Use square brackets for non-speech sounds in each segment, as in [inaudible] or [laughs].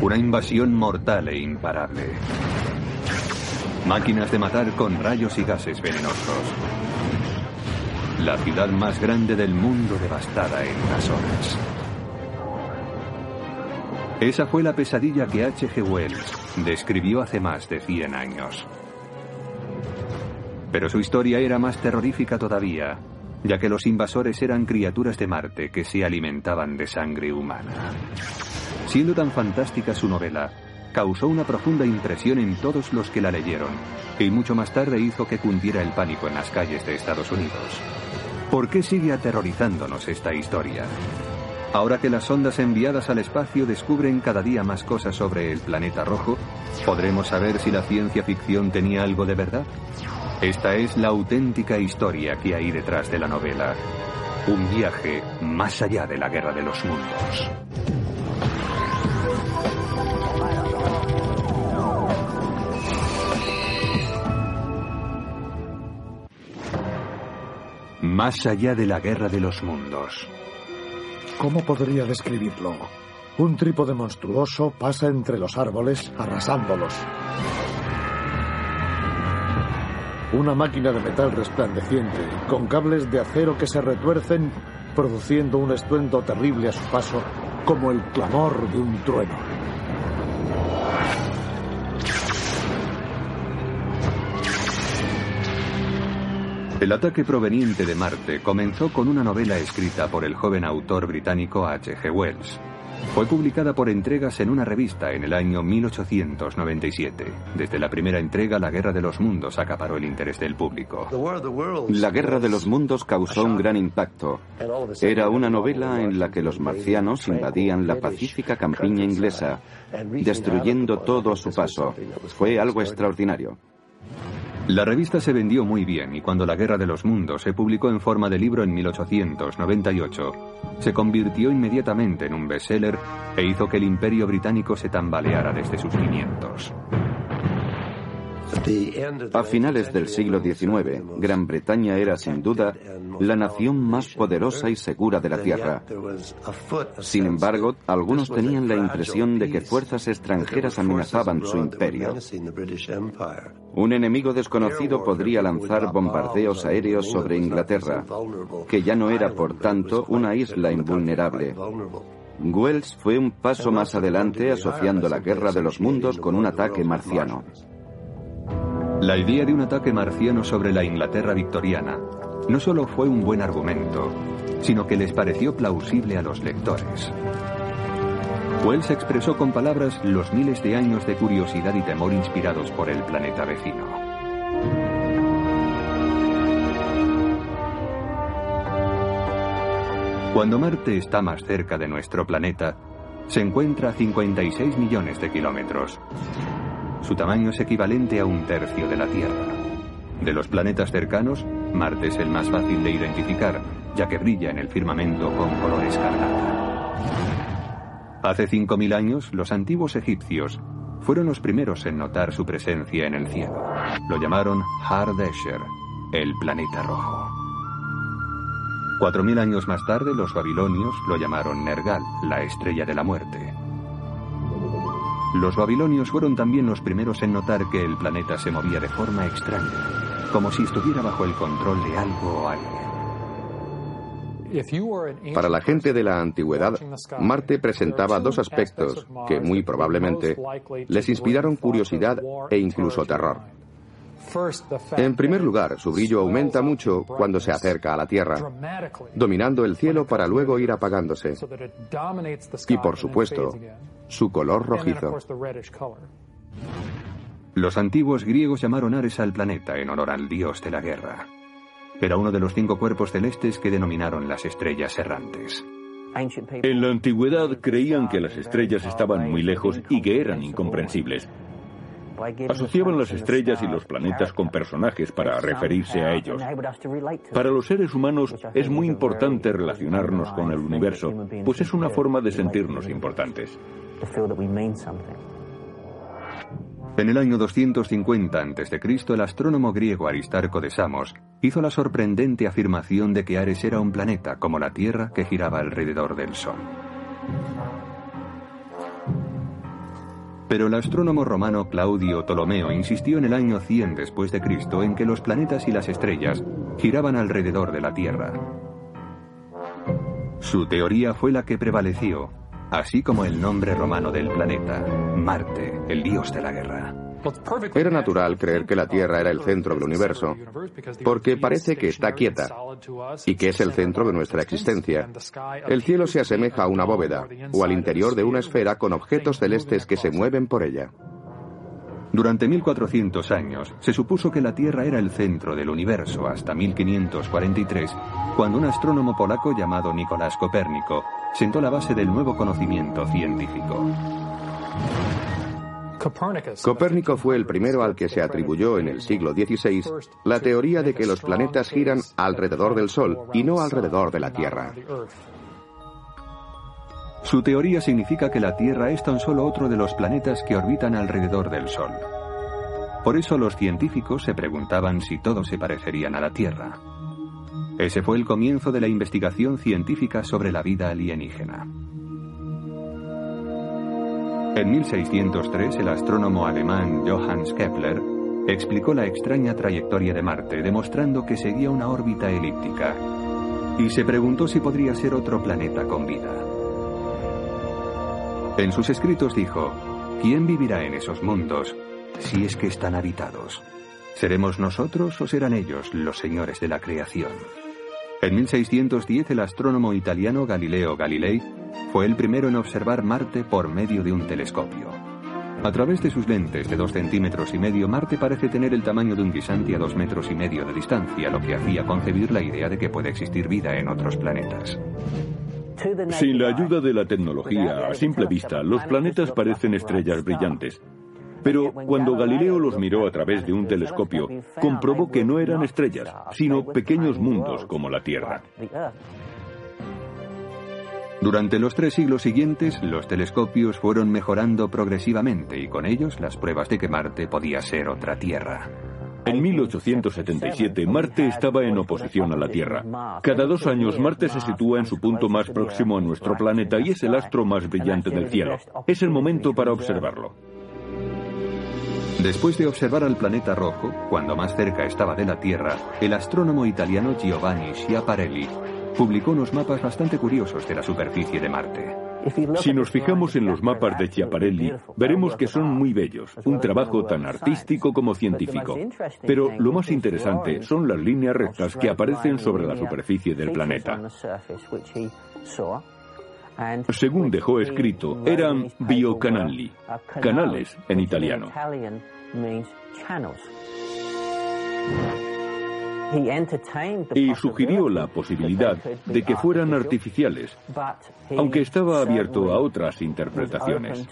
Una invasión mortal e imparable. Máquinas de matar con rayos y gases venenosos. La ciudad más grande del mundo devastada en unas horas. Esa fue la pesadilla que H.G. Wells describió hace más de 100 años. Pero su historia era más terrorífica todavía, ya que los invasores eran criaturas de Marte que se alimentaban de sangre humana. Siendo tan fantástica su novela, causó una profunda impresión en todos los que la leyeron, y mucho más tarde hizo que cundiera el pánico en las calles de Estados Unidos. ¿Por qué sigue aterrorizándonos esta historia? Ahora que las sondas enviadas al espacio descubren cada día más cosas sobre el planeta rojo, ¿podremos saber si la ciencia ficción tenía algo de verdad? Esta es la auténtica historia que hay detrás de la novela. Un viaje más allá de la guerra de los mundos. Más allá de la guerra de los mundos. ¿Cómo podría describirlo? Un trípode monstruoso pasa entre los árboles arrasándolos. Una máquina de metal resplandeciente, con cables de acero que se retuercen, produciendo un estruendo terrible a su paso, como el clamor de un trueno. El ataque proveniente de Marte comenzó con una novela escrita por el joven autor británico H.G. Wells. Fue publicada por entregas en una revista en el año 1897. Desde la primera entrega, La Guerra de los Mundos acaparó el interés del público. La Guerra de los Mundos causó un gran impacto. Era una novela en la que los marcianos invadían la pacífica campiña inglesa, destruyendo todo a su paso. Fue algo extraordinario. La revista se vendió muy bien y cuando La Guerra de los Mundos se publicó en forma de libro en 1898, se convirtió inmediatamente en un bestseller e hizo que el imperio británico se tambaleara desde sus cimientos. A finales del siglo XIX, Gran Bretaña era sin duda la nación más poderosa y segura de la Tierra. Sin embargo, algunos tenían la impresión de que fuerzas extranjeras amenazaban su imperio. Un enemigo desconocido podría lanzar bombardeos aéreos sobre Inglaterra, que ya no era, por tanto, una isla invulnerable. Wells fue un paso más adelante asociando la guerra de los mundos con un ataque marciano. La idea de un ataque marciano sobre la Inglaterra victoriana no solo fue un buen argumento, sino que les pareció plausible a los lectores. Wells expresó con palabras los miles de años de curiosidad y temor inspirados por el planeta vecino. Cuando Marte está más cerca de nuestro planeta, se encuentra a 56 millones de kilómetros. Su tamaño es equivalente a un tercio de la Tierra. De los planetas cercanos, Marte es el más fácil de identificar, ya que brilla en el firmamento con color escarlata. Hace 5.000 años, los antiguos egipcios fueron los primeros en notar su presencia en el cielo. Lo llamaron Har Desher, el planeta rojo. 4.000 años más tarde, los babilonios lo llamaron Nergal, la estrella de la muerte. Los babilonios fueron también los primeros en notar que el planeta se movía de forma extraña, como si estuviera bajo el control de algo o alguien. Para la gente de la antigüedad, Marte presentaba dos aspectos que muy probablemente les inspiraron curiosidad e incluso terror. En primer lugar, su brillo aumenta mucho cuando se acerca a la Tierra, dominando el cielo para luego ir apagándose. Y por supuesto, su color rojizo. Los antiguos griegos llamaron Ares al planeta en honor al dios de la guerra. Era uno de los cinco cuerpos celestes que denominaron las estrellas errantes. En la antigüedad creían que las estrellas estaban muy lejos y que eran incomprensibles. Asociaban las estrellas y los planetas con personajes para referirse a ellos. Para los seres humanos es muy importante relacionarnos con el universo, pues es una forma de sentirnos importantes. En el año 250 a.C., el astrónomo griego Aristarco de Samos hizo la sorprendente afirmación de que Ares era un planeta como la Tierra que giraba alrededor del Sol. Pero el astrónomo romano Claudio Ptolomeo insistió en el año 100 después de Cristo en que los planetas y las estrellas giraban alrededor de la Tierra. Su teoría fue la que prevaleció, así como el nombre romano del planeta, Marte, el dios de la guerra. Era natural creer que la Tierra era el centro del universo, porque parece que está quieta y que es el centro de nuestra existencia. El cielo se asemeja a una bóveda o al interior de una esfera con objetos celestes que se mueven por ella. Durante 1400 años se supuso que la Tierra era el centro del universo hasta 1543, cuando un astrónomo polaco llamado Nicolás Copérnico sentó la base del nuevo conocimiento científico. Copérnico fue el primero al que se atribuyó en el siglo XVI la teoría de que los planetas giran alrededor del Sol y no alrededor de la Tierra. Su teoría significa que la Tierra es tan solo otro de los planetas que orbitan alrededor del Sol. Por eso los científicos se preguntaban si todos se parecerían a la Tierra. Ese fue el comienzo de la investigación científica sobre la vida alienígena. En 1603, el astrónomo alemán Johannes Kepler explicó la extraña trayectoria de Marte, demostrando que seguía una órbita elíptica, y se preguntó si podría ser otro planeta con vida. En sus escritos dijo, ¿quién vivirá en esos mundos si es que están habitados? ¿Seremos nosotros o serán ellos los señores de la creación? En 1610 el astrónomo italiano Galileo Galilei fue el primero en observar Marte por medio de un telescopio. A través de sus lentes de dos centímetros y medio, Marte parece tener el tamaño de un guisante a dos metros y medio de distancia, lo que hacía concebir la idea de que puede existir vida en otros planetas. Sin la ayuda de la tecnología, a simple vista, los planetas parecen estrellas brillantes. Pero cuando Galileo los miró a través de un telescopio, comprobó que no eran estrellas, sino pequeños mundos como la Tierra. Durante los tres siglos siguientes, los telescopios fueron mejorando progresivamente y con ellos las pruebas de que Marte podía ser otra Tierra. En 1877, Marte estaba en oposición a la Tierra. Cada dos años, Marte se sitúa en su punto más próximo a nuestro planeta y es el astro más brillante del cielo. Es el momento para observarlo. Después de observar al planeta rojo, cuando más cerca estaba de la Tierra, el astrónomo italiano Giovanni Schiaparelli publicó unos mapas bastante curiosos de la superficie de Marte. Si nos fijamos en los mapas de Schiaparelli, veremos que son muy bellos, un trabajo tan artístico como científico. Pero lo más interesante son las líneas rectas que aparecen sobre la superficie del planeta. Según dejó escrito, eran biocanali, canales en italiano. Y sugirió la posibilidad de que fueran artificiales, aunque estaba abierto a otras interpretaciones.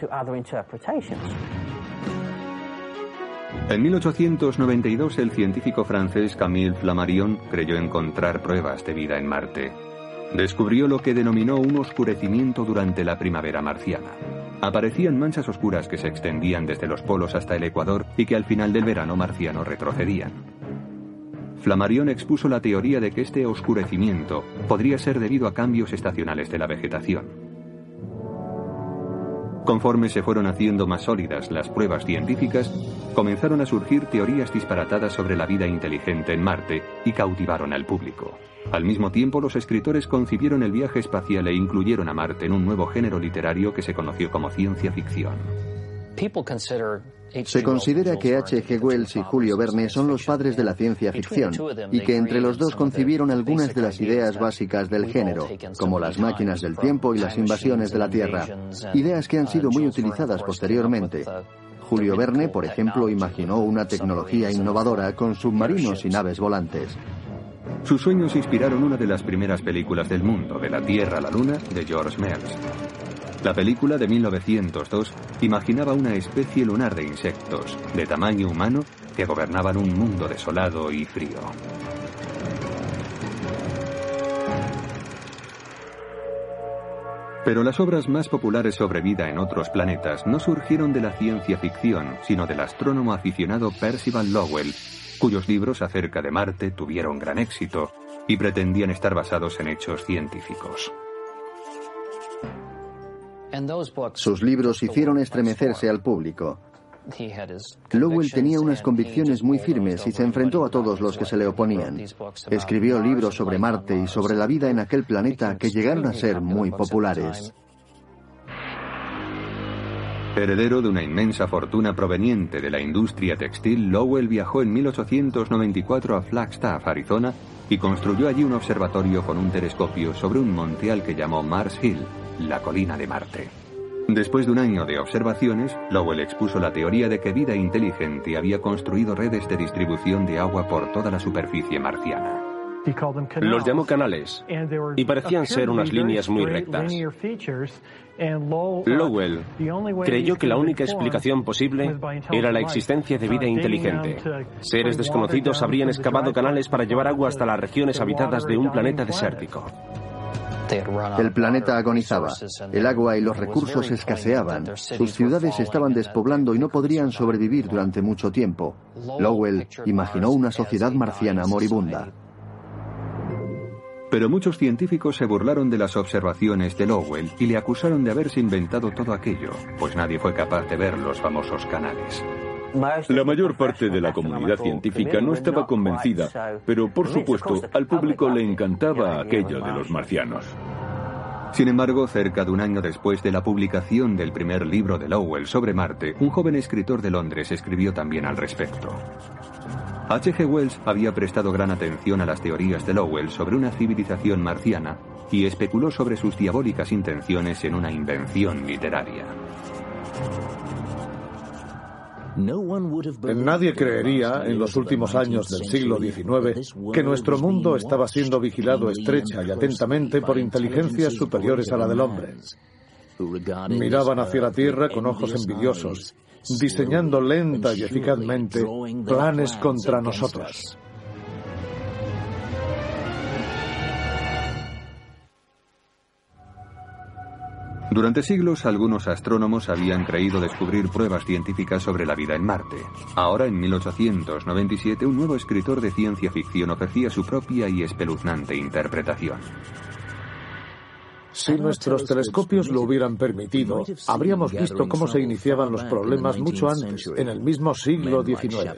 En 1892 el científico francés Camille Flammarion creyó encontrar pruebas de vida en Marte. Descubrió lo que denominó un oscurecimiento durante la primavera marciana. Aparecían manchas oscuras que se extendían desde los polos hasta el Ecuador y que al final del verano marciano retrocedían. Flammarion expuso la teoría de que este oscurecimiento podría ser debido a cambios estacionales de la vegetación. Conforme se fueron haciendo más sólidas las pruebas científicas, comenzaron a surgir teorías disparatadas sobre la vida inteligente en Marte y cautivaron al público. Al mismo tiempo, los escritores concibieron el viaje espacial e incluyeron a Marte en un nuevo género literario que se conoció como ciencia ficción. Se considera que H.G. Wells y Julio Verne son los padres de la ciencia ficción y que entre los dos concibieron algunas de las ideas básicas del género, como las máquinas del tiempo y las invasiones de la Tierra, ideas que han sido muy utilizadas posteriormente. Julio Verne, por ejemplo, imaginó una tecnología innovadora con submarinos y naves volantes. Sus sueños inspiraron una de las primeras películas del mundo, de la Tierra a la Luna, de George Merz. La película de 1902 imaginaba una especie lunar de insectos, de tamaño humano, que gobernaban un mundo desolado y frío. Pero las obras más populares sobre vida en otros planetas no surgieron de la ciencia ficción, sino del astrónomo aficionado Percival Lowell, cuyos libros acerca de Marte tuvieron gran éxito y pretendían estar basados en hechos científicos. Sus libros hicieron estremecerse al público. Lowell tenía unas convicciones muy firmes y se enfrentó a todos los que se le oponían. Escribió libros sobre Marte y sobre la vida en aquel planeta que llegaron a ser muy populares. Heredero de una inmensa fortuna proveniente de la industria textil, Lowell viajó en 1894 a Flagstaff, Arizona, y construyó allí un observatorio con un telescopio sobre un monte al que llamó Mars Hill, la colina de Marte. Después de un año de observaciones, Lowell expuso la teoría de que vida inteligente había construido redes de distribución de agua por toda la superficie marciana. Los llamó canales y parecían ser unas líneas muy rectas. Lowell creyó que la única explicación posible era la existencia de vida inteligente. Seres desconocidos habrían excavado canales para llevar agua hasta las regiones habitadas de un planeta desértico. El planeta agonizaba, el agua y los recursos escaseaban, sus ciudades estaban despoblando y no podrían sobrevivir durante mucho tiempo. Lowell imaginó una sociedad marciana moribunda. Pero muchos científicos se burlaron de las observaciones de Lowell y le acusaron de haberse inventado todo aquello, pues nadie fue capaz de ver los famosos canales. La mayor parte de la comunidad científica no estaba convencida, pero por supuesto al público le encantaba aquello de los marcianos. Sin embargo, cerca de un año después de la publicación del primer libro de Lowell sobre Marte, un joven escritor de Londres escribió también al respecto. H.G. Wells había prestado gran atención a las teorías de Lowell sobre una civilización marciana y especuló sobre sus diabólicas intenciones en una invención literaria. Nadie creería en los últimos años del siglo XIX que nuestro mundo estaba siendo vigilado estrecha y atentamente por inteligencias superiores a la del hombre. Miraban hacia la Tierra con ojos envidiosos, diseñando lenta y eficazmente planes contra nosotros. Durante siglos algunos astrónomos habían creído descubrir pruebas científicas sobre la vida en Marte. Ahora, en 1897, un nuevo escritor de ciencia ficción ofrecía su propia y espeluznante interpretación. Si nuestros telescopios lo hubieran permitido, habríamos visto cómo se iniciaban los problemas mucho antes, en el mismo siglo XIX.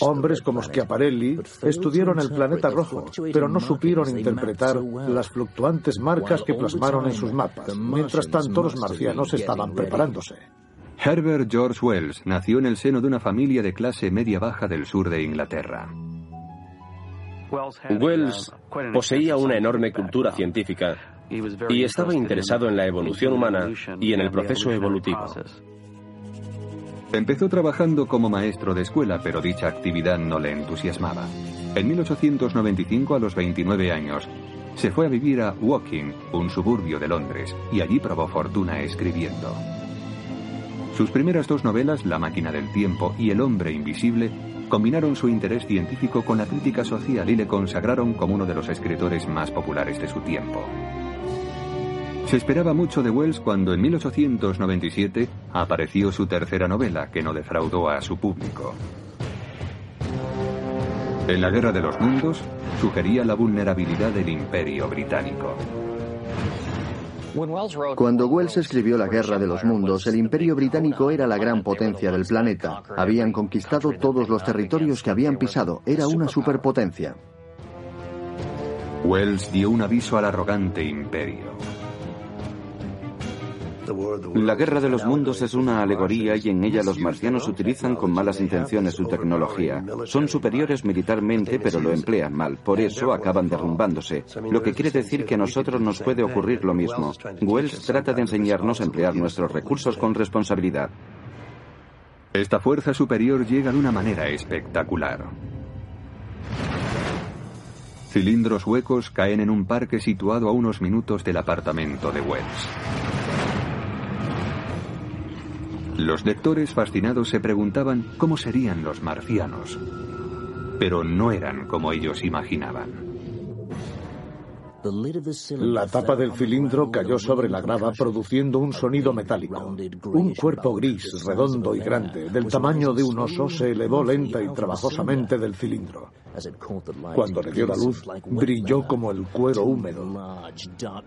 Hombres como Schiaparelli estudiaron el planeta rojo, pero no supieron interpretar las fluctuantes marcas que plasmaron en sus mapas. Mientras tanto, los marcianos estaban preparándose. Herbert George Wells nació en el seno de una familia de clase media-baja del sur de Inglaterra. Wells poseía una enorme cultura científica y estaba interesado en la evolución humana y en el proceso evolutivo. Empezó trabajando como maestro de escuela, pero dicha actividad no le entusiasmaba. En 1895, a los 29 años, se fue a vivir a Woking, un suburbio de Londres, y allí probó fortuna escribiendo. Sus primeras dos novelas, La máquina del tiempo y El hombre invisible, combinaron su interés científico con la crítica social y le consagraron como uno de los escritores más populares de su tiempo. Se esperaba mucho de Wells cuando en 1897 apareció su tercera novela, que no defraudó a su público. En la Guerra de los Mundos sugería la vulnerabilidad del Imperio Británico. Cuando Wells escribió La Guerra de los Mundos, el Imperio Británico era la gran potencia del planeta. Habían conquistado todos los territorios que habían pisado. Era una superpotencia. Wells dio un aviso al arrogante imperio. La guerra de los mundos es una alegoría y en ella los marcianos utilizan con malas intenciones su tecnología. Son superiores militarmente pero lo emplean mal, por eso acaban derrumbándose. Lo que quiere decir que a nosotros nos puede ocurrir lo mismo. Wells trata de enseñarnos a emplear nuestros recursos con responsabilidad. Esta fuerza superior llega de una manera espectacular. Cilindros huecos caen en un parque situado a unos minutos del apartamento de Wells. Los lectores fascinados se preguntaban cómo serían los marcianos, pero no eran como ellos imaginaban. La tapa del cilindro cayó sobre la grava produciendo un sonido metálico. Un cuerpo gris, redondo y grande, del tamaño de un oso, se elevó lenta y trabajosamente del cilindro. Cuando le dio la luz, brilló como el cuero húmedo.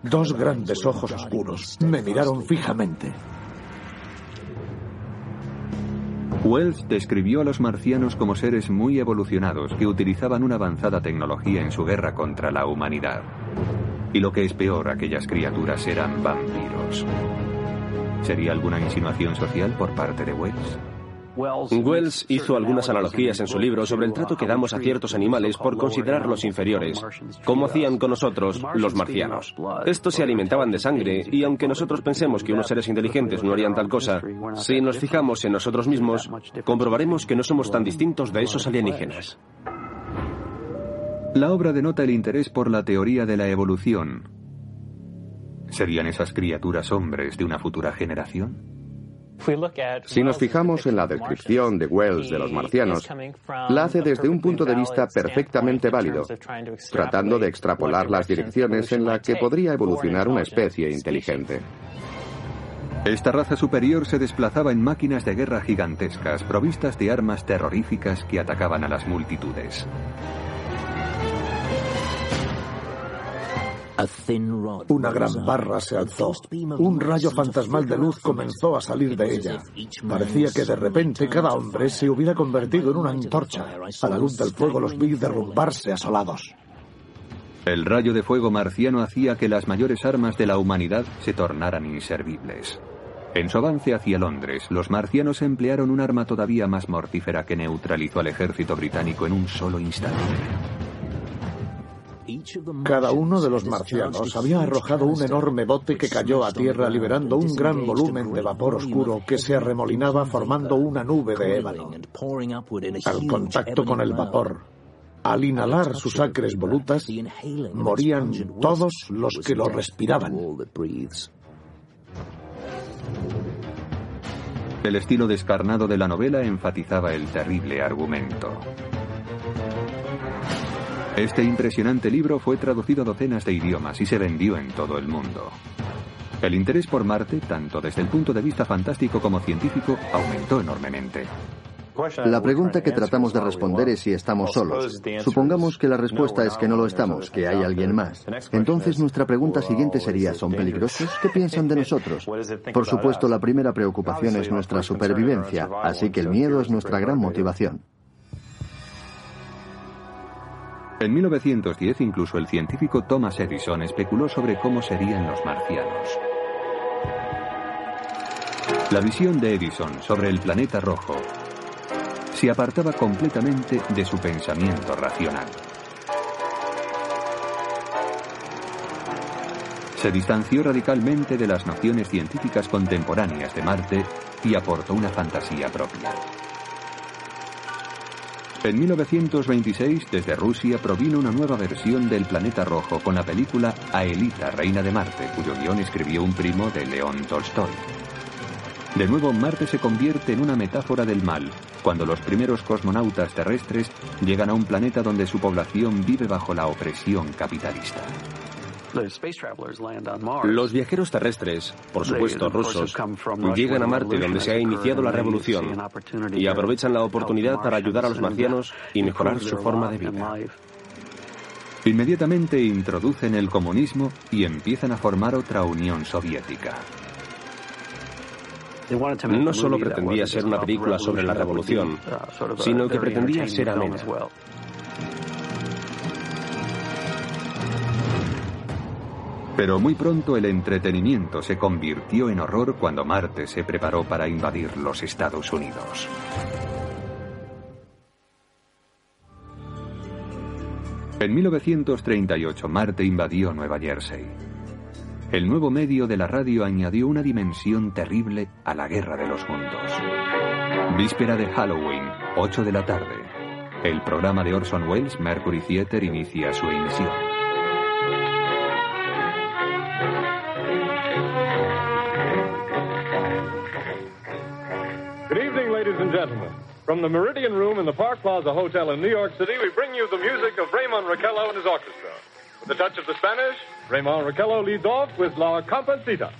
Dos grandes ojos oscuros me miraron fijamente. Wells describió a los marcianos como seres muy evolucionados que utilizaban una avanzada tecnología en su guerra contra la humanidad. Y lo que es peor, aquellas criaturas eran vampiros. ¿Sería alguna insinuación social por parte de Wells? Wells hizo algunas analogías en su libro sobre el trato que damos a ciertos animales por considerarlos inferiores, como hacían con nosotros los marcianos. Estos se alimentaban de sangre y aunque nosotros pensemos que unos seres inteligentes no harían tal cosa, si nos fijamos en nosotros mismos, comprobaremos que no somos tan distintos de esos alienígenas. La obra denota el interés por la teoría de la evolución. ¿Serían esas criaturas hombres de una futura generación? Si nos fijamos en la descripción de Wells de los marcianos, la hace desde un punto de vista perfectamente válido, tratando de extrapolar las direcciones en las que podría evolucionar una especie inteligente. Esta raza superior se desplazaba en máquinas de guerra gigantescas, provistas de armas terroríficas que atacaban a las multitudes. Una gran barra se alzó. Un rayo fantasmal de luz comenzó a salir de ella. Parecía que de repente cada hombre se hubiera convertido en una antorcha. A la luz del fuego los vi derrumbarse asolados. El rayo de fuego marciano hacía que las mayores armas de la humanidad se tornaran inservibles. En su avance hacia Londres, los marcianos emplearon un arma todavía más mortífera que neutralizó al ejército británico en un solo instante. Cada uno de los marcianos había arrojado un enorme bote que cayó a tierra liberando un gran volumen de vapor oscuro que se arremolinaba formando una nube de ébano. Al contacto con el vapor, al inhalar sus acres volutas, morían todos los que lo respiraban. El estilo descarnado de la novela enfatizaba el terrible argumento. Este impresionante libro fue traducido a docenas de idiomas y se vendió en todo el mundo. El interés por Marte, tanto desde el punto de vista fantástico como científico, aumentó enormemente. La pregunta que tratamos de responder es si estamos solos. Supongamos que la respuesta es que no lo estamos, que hay alguien más. Entonces nuestra pregunta siguiente sería, ¿son peligrosos? ¿Qué piensan de nosotros? Por supuesto, la primera preocupación es nuestra supervivencia, así que el miedo es nuestra gran motivación. En 1910 incluso el científico Thomas Edison especuló sobre cómo serían los marcianos. La visión de Edison sobre el planeta rojo se apartaba completamente de su pensamiento racional. Se distanció radicalmente de las nociones científicas contemporáneas de Marte y aportó una fantasía propia. En 1926, desde Rusia, provino una nueva versión del Planeta Rojo con la película Aelita, Reina de Marte, cuyo guion escribió un primo de León Tolstoy. De nuevo, Marte se convierte en una metáfora del mal, cuando los primeros cosmonautas terrestres llegan a un planeta donde su población vive bajo la opresión capitalista. Los viajeros terrestres, por supuesto rusos, llegan a Marte donde se ha iniciado la revolución y aprovechan la oportunidad para ayudar a los marcianos y mejorar su forma de vida. Inmediatamente introducen el comunismo y empiezan a formar otra Unión Soviética. No solo pretendía ser una película sobre la revolución, sino que pretendía ser amena. Pero muy pronto el entretenimiento se convirtió en horror cuando Marte se preparó para invadir los Estados Unidos. En 1938 Marte invadió Nueva Jersey. El nuevo medio de la radio añadió una dimensión terrible a la guerra de los mundos. Víspera de Halloween, 8 de la tarde. El programa de Orson Welles, Mercury Theater, inicia su emisión. Gentlemen. From the Meridian Room in the Park Plaza Hotel in New York City, we bring you the music of Raymond Raquello and his orchestra. With the touch of the Spanish, Raymond Raquello leads off with La Compancita.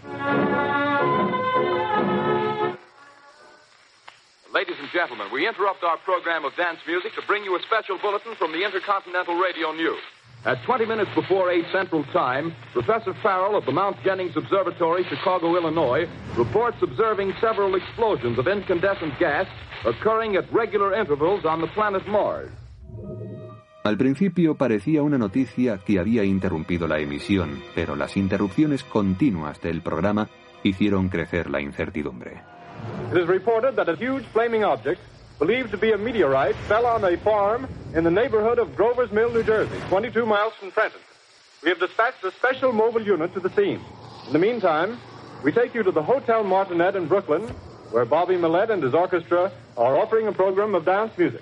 Ladies and gentlemen, we interrupt our program of dance music to bring you a special bulletin from the Intercontinental Radio News. At 20 minutes before 8 Central Time, Professor Farrell of the Mount Jennings Observatory, Chicago, Illinois, reports observing several explosions of incandescent gas occurring at regular intervals on the planet Mars. Al principio parecía una noticia que había interrumpido la emisión, pero las interrupciones continuas del programa hicieron crecer la incertidumbre. It is reported that a huge flaming object believed to be a meteorite, fell on a farm in the neighborhood of Grover's Mill, New Jersey, 22 miles from Trenton. We have dispatched a special mobile unit to the scene. In the meantime, we take you to the Hotel Martinet in Brooklyn, where Bobby Millett and his orchestra are offering a program of dance music.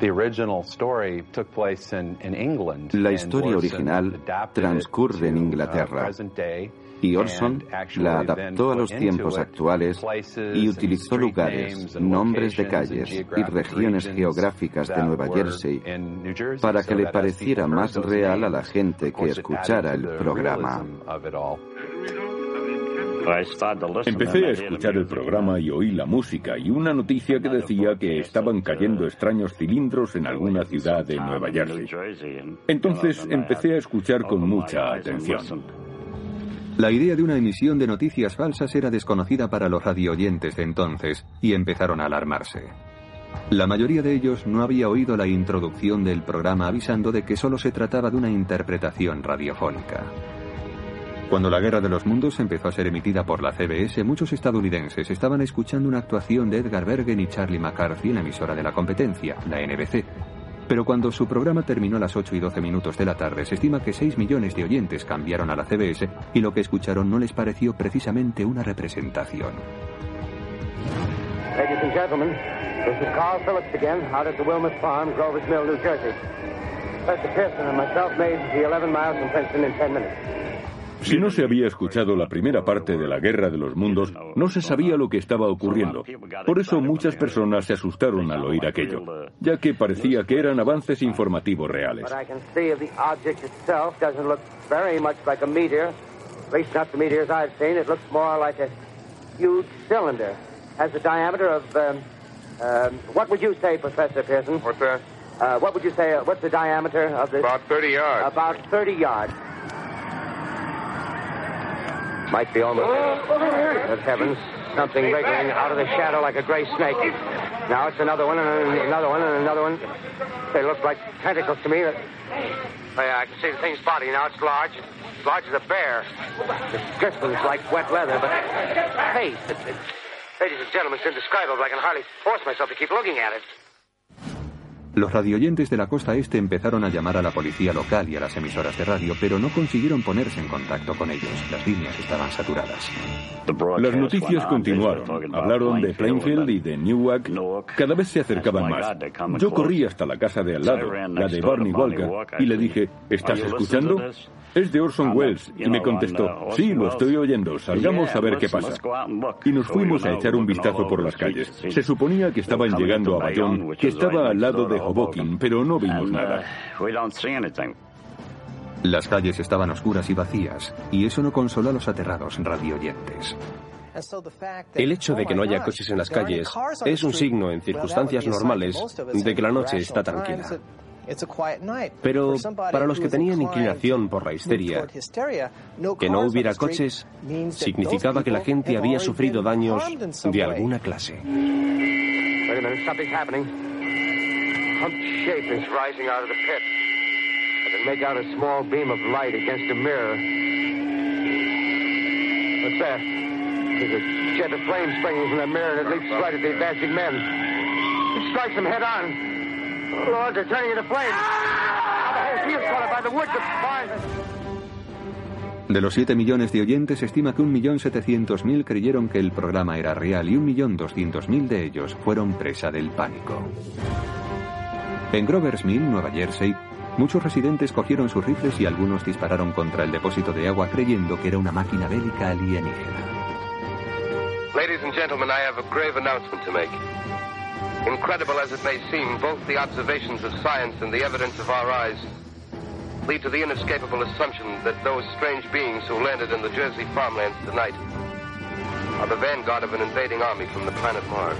The original story took place in in England. La historia original transcurre en uh, Inglaterra y Orson la adaptó a los tiempos actuales y utilizó lugares, nombres de calles y regiones geográficas de Nueva Jersey para que le pareciera más real a la gente que escuchara el programa. Empecé a escuchar el programa y oí la música y una noticia que decía que estaban cayendo extraños cilindros en alguna ciudad de Nueva Jersey. Entonces empecé a escuchar con mucha atención. La idea de una emisión de noticias falsas era desconocida para los radioyentes de entonces y empezaron a alarmarse. La mayoría de ellos no había oído la introducción del programa avisando de que solo se trataba de una interpretación radiofónica. Cuando la Guerra de los Mundos empezó a ser emitida por la CBS, muchos estadounidenses estaban escuchando una actuación de Edgar Bergen y Charlie McCarthy en la emisora de la competencia, la NBC, pero cuando su programa terminó a las 8 y 12 minutos de la tarde, se estima que 6 millones de oyentes cambiaron a la CBS y lo que escucharon no les pareció precisamente una representación. Ladies and gentlemen, this is Carl Phillips again, out at the Wilmot Farm, Grover's Mill, New Jersey. Professor Pearson and myself made the 11 miles from Princeton in 10 minutes. Si no se había escuchado la primera parte de la Guerra de los Mundos, no se sabía lo que estaba ocurriendo. Por eso muchas personas se asustaron al oír aquello, ya que parecía que eran avances informativos reales. Has a diameter of, what would you say, Professor Pearson? What's that? Uh, what would you say, uh, what's the diameter of this? About 30 yards. About 30 yards. Might be almost. Good heavens. Something wriggling out of the shadow like a gray snake. Now it's another one, and another one, and another one. They look like tentacles to me. Yeah, I can see the thing's body now. It's large. As large as a bear. The glistens like wet leather, but it, ladies and gentlemen, it's indescribable. I can hardly force myself to keep looking at it. Los radioyentes de la costa este empezaron a llamar a la policía local y a las emisoras de radio, pero no consiguieron ponerse en contacto con ellos. Las líneas estaban saturadas. Las noticias continuaron. Hablaron de Plainfield y de Newark. Cada vez se acercaban más. Yo corrí hasta la casa de al lado, la de Barney Walker, y le dije, ¿estás escuchando? Es de Orson Welles. Y me contestó, sí, lo estoy oyendo, salgamos a ver qué pasa. Y nos fuimos a echar un vistazo por las calles. Se suponía que estaban llegando a Bayonne, que estaba al lado de Hoboken, pero no vimos nada. Las calles estaban oscuras y vacías, y eso no consoló a los aterrados radioyentes. El hecho de que no haya coches en las calles es un signo, en circunstancias normales, de que la noche está tranquila. Pero para los que tenían inclinación por la histeria, que no hubiera coches significaba que la gente había sufrido daños de alguna clase. make out a small beam of light against a mirror. What's that? There's a jet of flame springing from the mirror and it leaps right at the advancing men. It strikes them head on. Lord, they're turning into flames. De los 7 millones de oyentes, se estima que 1.700.000 creyeron que el programa era real y 1.200.000 de ellos fueron presa del pánico. En Grover's Mill, Nueva Jersey, muchos residentes cogieron sus rifles y algunos dispararon contra el depósito de agua creyendo que era una máquina bélica alienígena. Ladies and gentlemen, I have a grave announcement to make. Incredible as it may seem, both the observations of science and the evidence of our eyes lead to the inescapable assumption that those strange beings who landed in the Jersey farmlands tonight are the vanguard of an invading army from the planet Mars.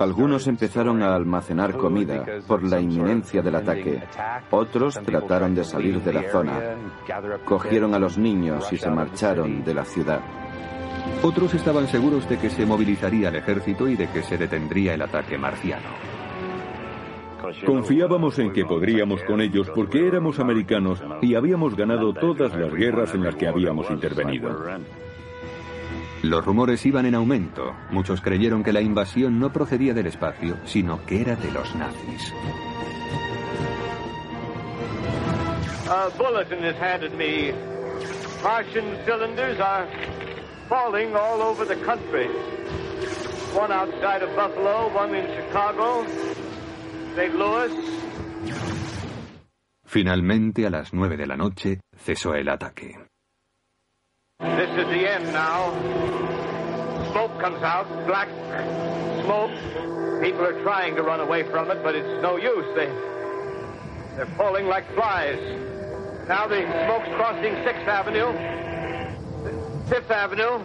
Algunos empezaron a almacenar comida por la inminencia del ataque. Otros trataron de salir de la zona. Cogieron a los niños y se marcharon de la ciudad. Otros estaban seguros de que se movilizaría el ejército y de que se detendría el ataque marciano. Confiábamos en que podríamos con ellos porque éramos americanos y habíamos ganado todas las guerras en las que habíamos intervenido. Los rumores iban en aumento. Muchos creyeron que la invasión no procedía del espacio, sino que era de los nazis. A bulletin is handed me. Martian cylinders are falling all over the country. One outside of Buffalo, one in Chicago, St. Louis. Finalmente, a las nueve de la noche, cesó el ataque. This is the end now. Smoke comes out, black smoke. People are trying to run away from it, but it's no use. They, they're falling like flies. Now the smoke's crossing 6th Avenue, 5th Avenue,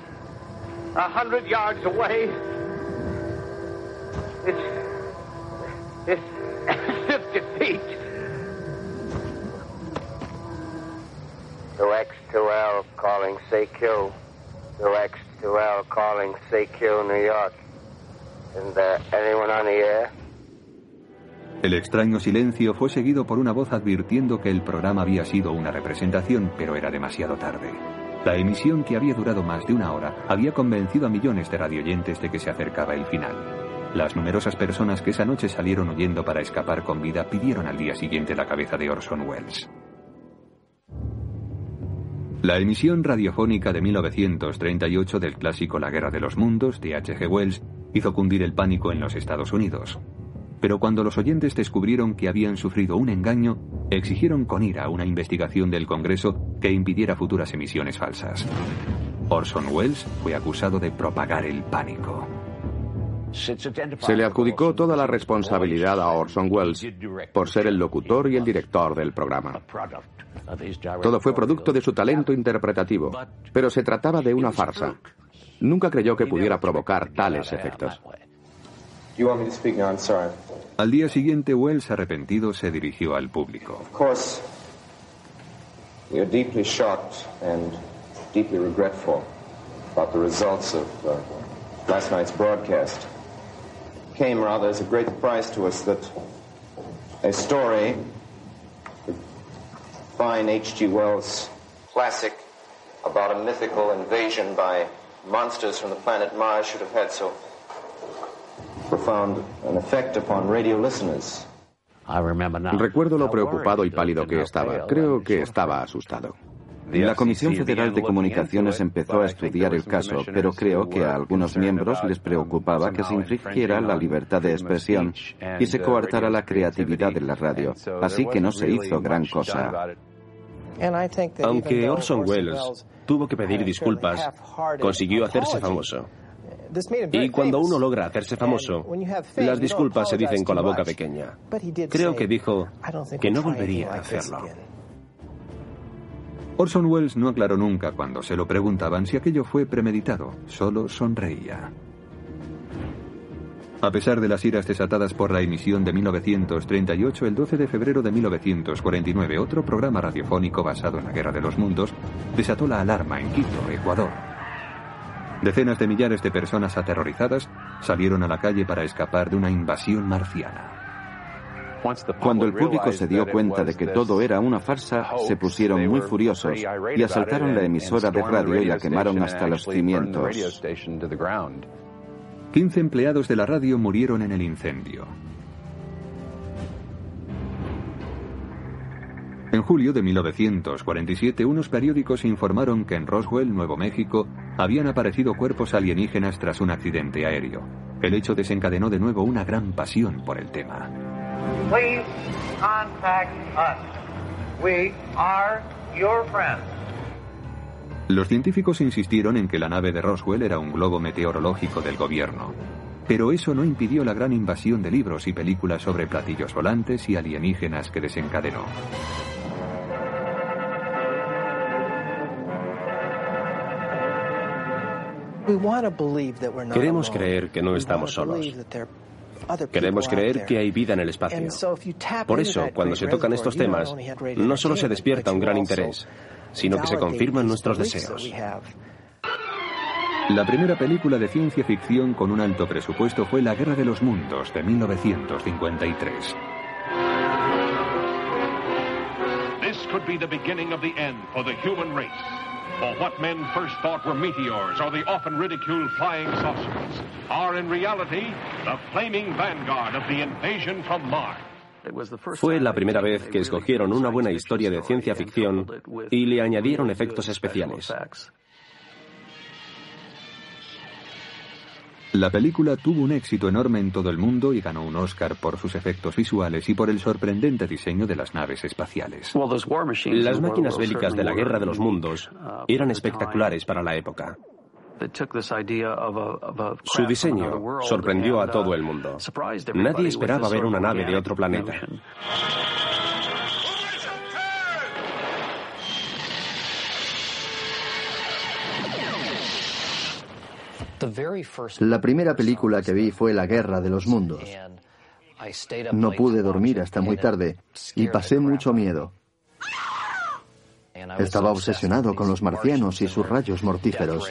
a hundred yards away. It's, it's [laughs] 50 feet. To X2L calling CQ. To X2L calling CQ New York. Isn't there anyone on the air? El extraño silencio fue seguido por una voz advirtiendo que el programa había sido una representación, pero era demasiado tarde. La emisión, que había durado más de una hora, había convencido a millones de radioyentes de que se acercaba el final. Las numerosas personas que esa noche salieron huyendo para escapar con vida pidieron al día siguiente la cabeza de Orson Welles. La emisión radiofónica de 1938 del clásico La Guerra de los Mundos de H.G. Wells hizo cundir el pánico en los Estados Unidos. Pero cuando los oyentes descubrieron que habían sufrido un engaño, exigieron con ira una investigación del Congreso que impidiera futuras emisiones falsas. Orson Welles fue acusado de propagar el pánico. Se le adjudicó toda la responsabilidad a Orson Welles por ser el locutor y el director del programa. Todo fue producto de su talento interpretativo, pero se trataba de una farsa. Nunca creyó que pudiera provocar tales efectos. Al día siguiente, Wells, arrepentido, se dirigió al público. Of course, we are deeply shocked and deeply regretful about the results of last night's broadcast. Came rather as a great surprise to us that a story, the fine H.G. Wells classic about a mythical invasion by monsters from the planet Mars should have had so profound an effect upon radio listeners. Recuerdo lo preocupado y pálido que estaba. Creo que estaba asustado. La Comisión Federal de Comunicaciones empezó a estudiar el caso, pero creo que a algunos miembros les preocupaba que se infringiera la libertad de expresión y se coartara la creatividad de la radio, así que no se hizo gran cosa. Aunque Orson Welles tuvo que pedir disculpas, consiguió hacerse famoso. Y cuando uno logra hacerse famoso, las disculpas se dicen con la boca pequeña. Creo que dijo que no volvería a hacerlo. Orson Welles no aclaró nunca cuando se lo preguntaban si aquello fue premeditado, solo sonreía. A pesar de las iras desatadas por la emisión de 1938, el 12 de febrero de 1949, otro programa radiofónico basado en la Guerra de los Mundos desató la alarma en Quito, Ecuador. Decenas de millares de personas aterrorizadas salieron a la calle para escapar de una invasión marciana. Cuando el público se dio cuenta de que todo era una farsa, se pusieron muy furiosos y asaltaron la emisora de radio y la quemaron hasta los cimientos. 15 empleados de la radio murieron en el incendio. En julio de 1947, unos periódicos informaron que en Roswell, Nuevo México, habían aparecido cuerpos alienígenas tras un accidente aéreo. El hecho desencadenó de nuevo una gran pasión por el tema. Please contact us. We are your friends. Los científicos insistieron en que la nave de Roswell era un globo meteorológico del gobierno. Pero eso no impidió la gran invasión de libros y películas sobre platillos volantes y alienígenas que desencadenó. Queremos creer que no estamos solos. Queremos creer que hay vida en el espacio. Por eso, cuando se tocan estos temas, no solo se despierta un gran interés, sino que se confirman nuestros deseos. La primera película de ciencia ficción con un alto presupuesto fue La Guerra de los Mundos de 1953. This could be the beginning of the end for the human race. For what men first thought were meteors or the often ridiculed flying saucers are in reality the flaming vanguard of the invasion from Mars. Fue la primera vez que escogieron una buena historia de ciencia ficción y le añadieron efectos especiales. La película tuvo un éxito enorme en todo el mundo y ganó un Oscar por sus efectos visuales y por el sorprendente diseño de las naves espaciales. Las máquinas bélicas de la Guerra de los Mundos eran espectaculares para la época. Su diseño sorprendió a todo el mundo. Nadie esperaba ver una nave de otro planeta. La primera película que vi fue La Guerra de los Mundos. No pude dormir hasta muy tarde y pasé mucho miedo. Estaba obsesionado con los marcianos y sus rayos mortíferos.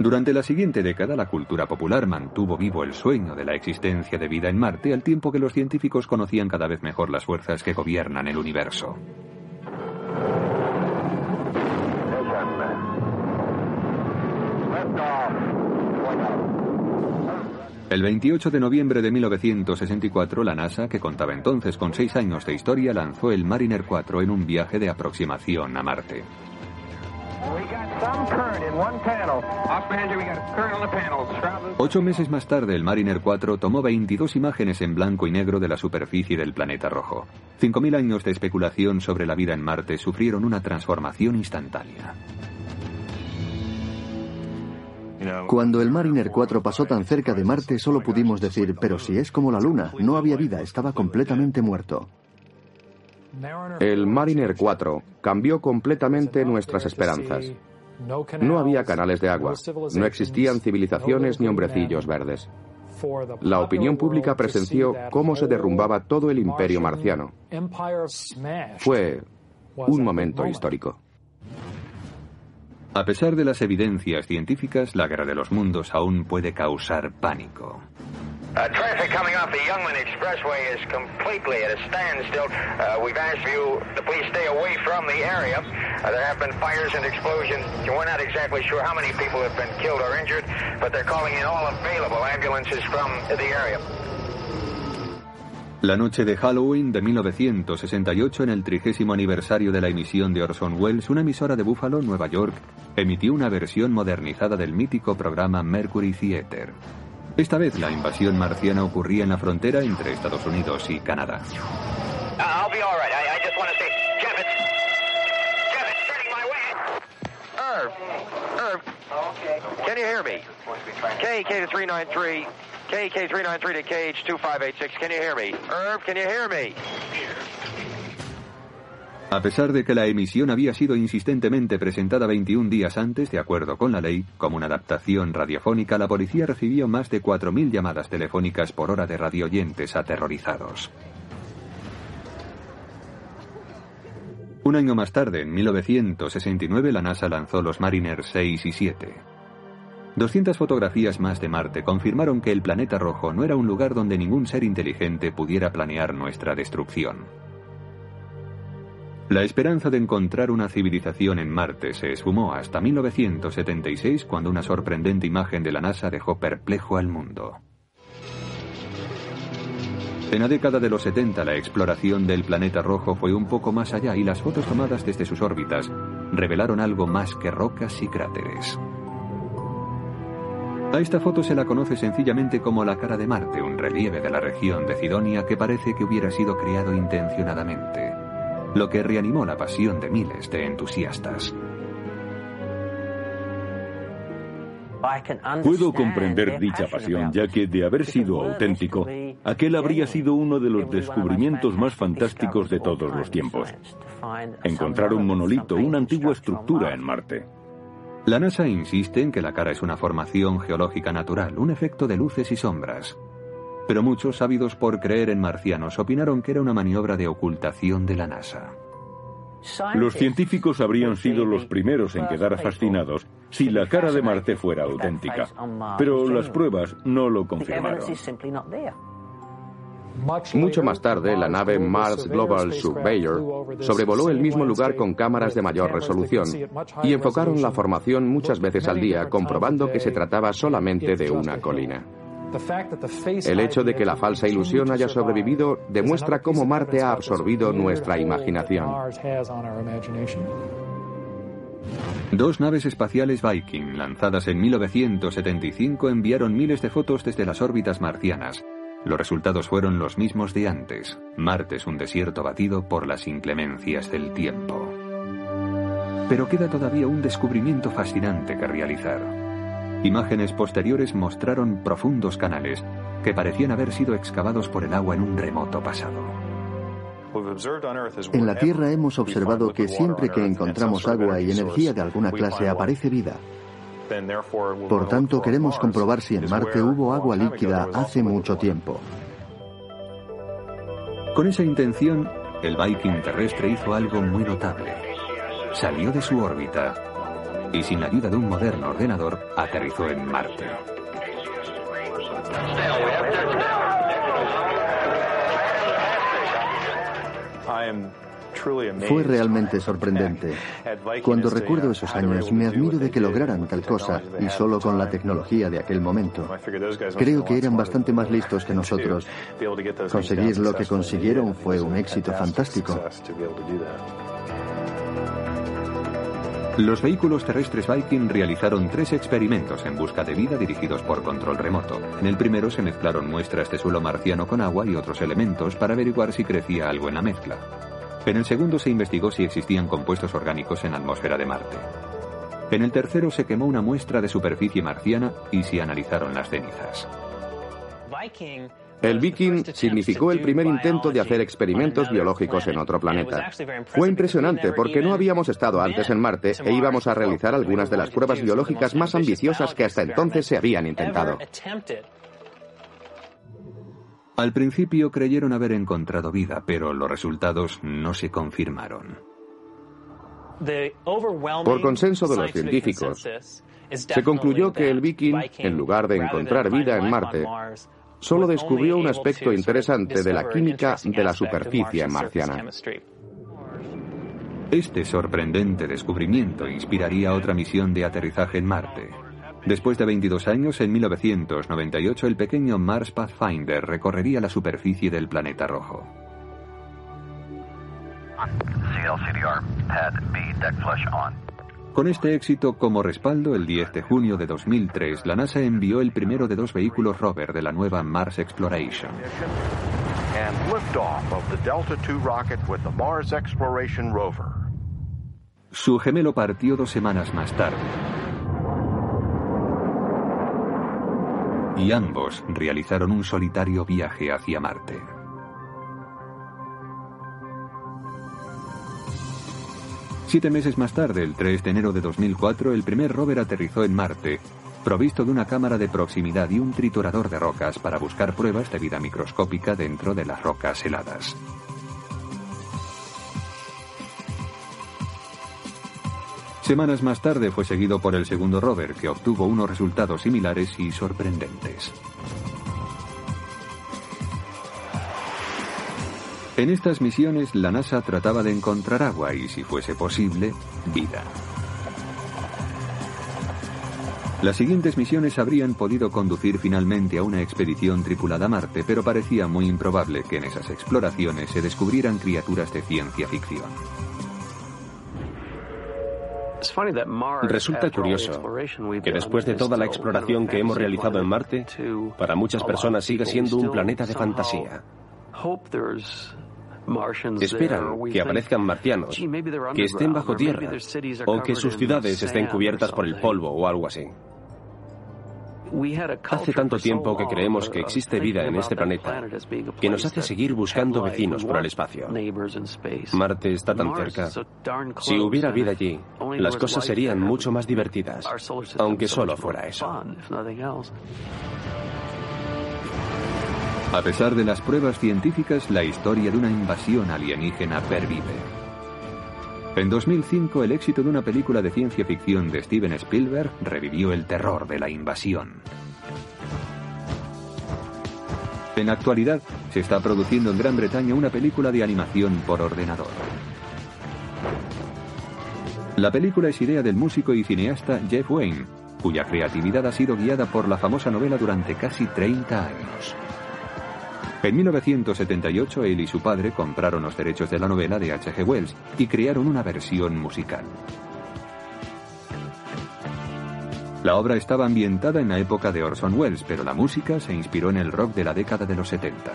Durante la siguiente década, la cultura popular mantuvo vivo el sueño de la existencia de vida en Marte al tiempo que los científicos conocían cada vez mejor las fuerzas que gobiernan el universo. El 28 de noviembre de 1964, la NASA, que contaba entonces con seis años de historia, lanzó el Mariner 4 en un viaje de aproximación a Marte. Ocho meses más tarde, el Mariner 4 tomó 22 imágenes en blanco y negro de la superficie del planeta rojo. 5.000 años de especulación sobre la vida en Marte sufrieron una transformación instantánea. Cuando el Mariner 4 pasó tan cerca de Marte, solo pudimos decir, pero si es como la Luna, no había vida, estaba completamente muerto. El Mariner 4 cambió completamente nuestras esperanzas. No había canales de agua, no existían civilizaciones ni hombrecillos verdes. La opinión pública presenció cómo se derrumbaba todo el imperio marciano. Fue un momento histórico. A pesar de las evidencias científicas, la guerra de los mundos aún puede causar pánico. Uh, traffic coming off the Youngman Expressway is completely at a standstill. Uh, we've asked you to please stay away from the area. Uh, there have been fires and explosions. We're not exactly sure how many people have been killed or injured, but they're calling in all available ambulances from the area. La noche de Halloween de 1968, en el trigésimo aniversario de la emisión de Orson Welles, una emisora de Buffalo, Nueva York, emitió una versión modernizada del mítico programa Mercury Theater. Esta vez la invasión marciana ocurría en la frontera entre Estados Unidos y Canadá. To. Irv, Irv, can you hear me? KK 393, KK 393 to KH 2586. Can you hear me? Irv, can you hear me? A pesar de que la emisión había sido insistentemente presentada 21 días antes, de acuerdo con la ley, como una adaptación radiofónica, la policía recibió más de 4.000 llamadas telefónicas por hora de radioyentes aterrorizados. Un año más tarde, en 1969, la NASA lanzó los Mariner 6 y 7. 200 fotografías más de Marte confirmaron que el planeta rojo no era un lugar donde ningún ser inteligente pudiera planear nuestra destrucción. La esperanza de encontrar una civilización en Marte se esfumó hasta 1976 cuando una sorprendente imagen de la NASA dejó perplejo al mundo. En la década de los 70 la exploración del planeta rojo fue un poco más allá y las fotos tomadas desde sus órbitas revelaron algo más que rocas y cráteres. A esta foto se la conoce sencillamente como la cara de Marte, un relieve de la región de Cidonia que parece que hubiera sido creado intencionadamente. lo que reanimó la pasión de miles de entusiastas. Puedo comprender dicha pasión, ya que de haber sido auténtico, aquel habría sido uno de los descubrimientos más fantásticos de todos los tiempos. Encontrar un monolito, una antigua estructura en Marte. La NASA insiste en que la cara es una formación geológica natural, un efecto de luces y sombras. Pero muchos, ávidos por creer en marcianos, opinaron que era una maniobra de ocultación de la NASA. Los científicos habrían sido los primeros en quedar fascinados si la cara de Marte fuera auténtica, pero las pruebas no lo confirmaron. Mucho más tarde, la nave Mars Global Surveyor sobrevoló el mismo lugar con cámaras de mayor resolución y enfocaron la formación muchas veces al día, comprobando que se trataba solamente de una colina. El hecho de que la falsa ilusión haya sobrevivido demuestra cómo Marte ha absorbido nuestra imaginación. Dos naves espaciales Viking, lanzadas en 1975, enviaron miles de fotos desde las órbitas marcianas. Los resultados fueron los mismos de antes. Marte es un desierto batido por las inclemencias del tiempo. Pero queda todavía un descubrimiento fascinante que realizar. Imágenes posteriores mostraron profundos canales que parecían haber sido excavados por el agua en un remoto pasado. En la Tierra hemos observado que siempre que encontramos agua y energía de alguna clase aparece vida. Por tanto, queremos comprobar si en Marte hubo agua líquida hace mucho tiempo. Con esa intención, el Viking terrestre hizo algo muy notable. Salió de su órbita y sin la ayuda de un moderno ordenador aterrizó en Marte. Fue realmente sorprendente. Cuando recuerdo esos años, me admiro de que lograran tal cosa y solo con la tecnología de aquel momento. Creo que eran bastante más listos que nosotros. Conseguir lo que consiguieron fue un éxito fantástico. Los vehículos terrestres Viking realizaron tres experimentos en busca de vida dirigidos por control remoto. En el primero se mezclaron muestras de suelo marciano con agua y otros elementos para averiguar si crecía algo en la mezcla. En el segundo se investigó si existían compuestos orgánicos en la atmósfera de Marte. En el tercero se quemó una muestra de superficie marciana y se analizaron las cenizas. El Viking significó el primer intento de hacer experimentos biológicos en otro planeta. Fue impresionante porque no habíamos estado antes en Marte e íbamos a realizar algunas de las pruebas biológicas más ambiciosas que hasta entonces se habían intentado. Al principio creyeron haber encontrado vida, pero los resultados no se confirmaron. Por consenso de los científicos, se concluyó que el Viking, en lugar de encontrar vida en Marte, solo descubrió un aspecto interesante de la química de la superficie marciana. Este sorprendente descubrimiento inspiraría otra misión de aterrizaje en Marte. Después de 22 años, en 1998, el pequeño Mars Pathfinder recorrería la superficie del planeta rojo. Con este éxito como respaldo, el 10 de junio de 2003, la NASA envió el primero de dos vehículos rover de la nueva Mars Exploration. Su gemelo partió dos semanas más tarde. Y ambos realizaron un solitario viaje hacia Marte. Siete meses más tarde, el 3 de enero de 2004, el primer rover aterrizó en Marte, provisto de una cámara de proximidad y un triturador de rocas para buscar pruebas de vida microscópica dentro de las rocas heladas. Semanas más tarde fue seguido por el segundo rover, que obtuvo unos resultados similares y sorprendentes. En estas misiones la NASA trataba de encontrar agua y, si fuese posible, vida. Las siguientes misiones habrían podido conducir finalmente a una expedición tripulada a Marte, pero parecía muy improbable que en esas exploraciones se descubrieran criaturas de ciencia ficción. Resulta curioso que después de toda la exploración que hemos realizado en Marte, para muchas personas sigue siendo un planeta de fantasía. Esperan que aparezcan marcianos, que estén bajo tierra o que sus ciudades estén cubiertas por el polvo o algo así. Hace tanto tiempo que creemos que existe vida en este planeta que nos hace seguir buscando vecinos por el espacio. Marte está tan cerca. Si hubiera vida allí, las cosas serían mucho más divertidas, aunque solo fuera eso. A pesar de las pruebas científicas, la historia de una invasión alienígena pervive. En 2005, el éxito de una película de ciencia ficción de Steven Spielberg revivió el terror de la invasión. En la actualidad, se está produciendo en Gran Bretaña una película de animación por ordenador. La película es idea del músico y cineasta Jeff Wayne, cuya creatividad ha sido guiada por la famosa novela durante casi 30 años. En 1978, él y su padre compraron los derechos de la novela de H.G. Wells y crearon una versión musical. La obra estaba ambientada en la época de Orson Welles, pero la música se inspiró en el rock de la década de los 70.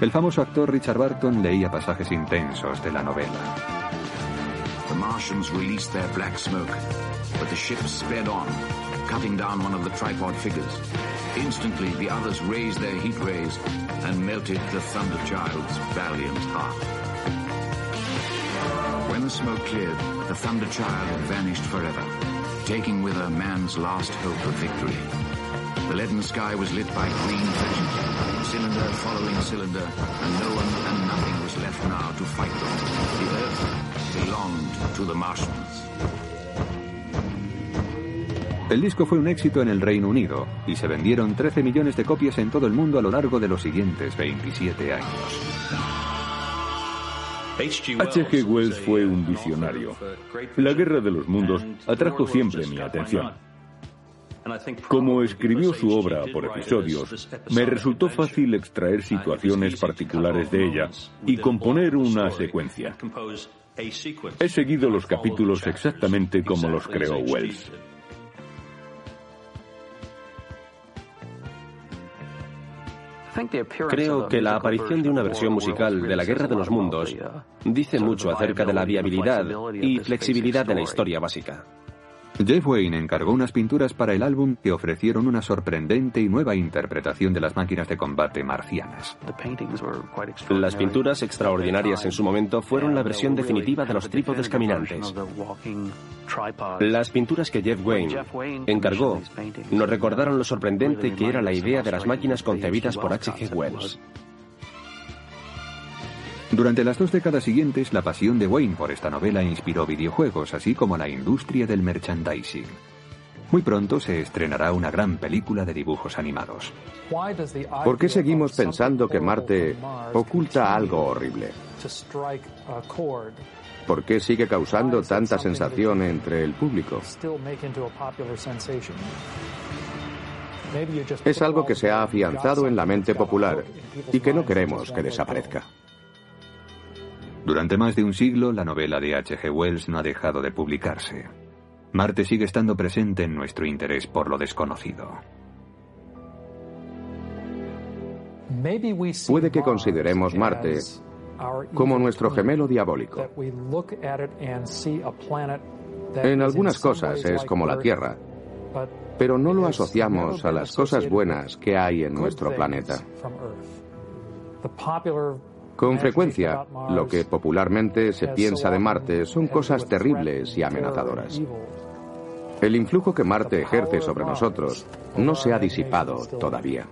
El famoso actor Richard Barton leía pasajes intensos de la novela. The Martians released their black smoke, but the ship sped on, cutting down one of the tripod figures. Instantly, the others raised their heat rays and melted the Thunder Child's valiant heart. When the smoke cleared, the Thunder Child had vanished forever, taking with her man's last hope of victory. The leaden sky was lit by green flashes, cylinder following cylinder, and no one and nothing was left now to fight them. The Earth belonged to the Martians. El disco fue un éxito en el Reino Unido y se vendieron 13 millones de copias en todo el mundo a lo largo de los siguientes 27 años. H.G. Wells fue un visionario. La Guerra de los Mundos atrajo siempre mi atención. Como escribió su obra por episodios, me resultó fácil extraer situaciones particulares de ella y componer una secuencia. He seguido los capítulos exactamente como los creó Wells. Creo que la aparición de una versión musical de la Guerra de los Mundos dice mucho acerca de la viabilidad y flexibilidad de la historia básica. Jeff Wayne encargó unas pinturas para el álbum que ofrecieron una sorprendente y nueva interpretación de las máquinas de combate marcianas. Las pinturas extraordinarias en su momento fueron la versión definitiva de los trípodes caminantes. Las pinturas que Jeff Wayne encargó nos recordaron lo sorprendente que era la idea de las máquinas concebidas por H.G. Wells. Durante las dos décadas siguientes, la pasión de Wayne por esta novela inspiró videojuegos, así como la industria del merchandising. Muy pronto se estrenará una gran película de dibujos animados. ¿Por qué seguimos pensando que Marte oculta algo horrible? ¿Por qué sigue causando tanta sensación entre el público? Es algo que se ha afianzado en la mente popular y que no queremos que desaparezca. Durante más de un siglo, la novela de H.G. Wells no ha dejado de publicarse. Marte sigue estando presente en nuestro interés por lo desconocido. Puede que consideremos Marte como nuestro gemelo diabólico. En algunas cosas es como la Tierra, pero no lo asociamos a las cosas buenas que hay en nuestro planeta. Con frecuencia, lo que popularmente se piensa de Marte son cosas terribles y amenazadoras. El influjo que Marte ejerce sobre nosotros no se ha disipado todavía.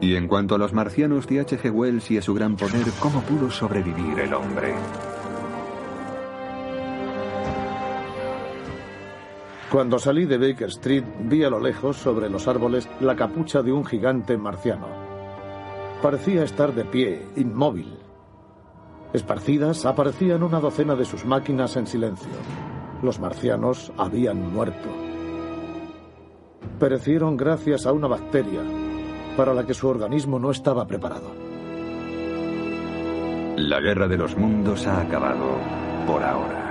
Y en cuanto a los marcianos de H.G. Wells y a su gran poder, ¿cómo pudo sobrevivir el hombre? Cuando salí de Baker Street, vi a lo lejos, sobre los árboles, la capucha de un gigante marciano. Parecía estar de pie, inmóvil. Esparcidas aparecían una docena de sus máquinas en silencio. Los marcianos habían muerto. Perecieron gracias a una bacteria para la que su organismo no estaba preparado. La guerra de los mundos ha acabado por ahora.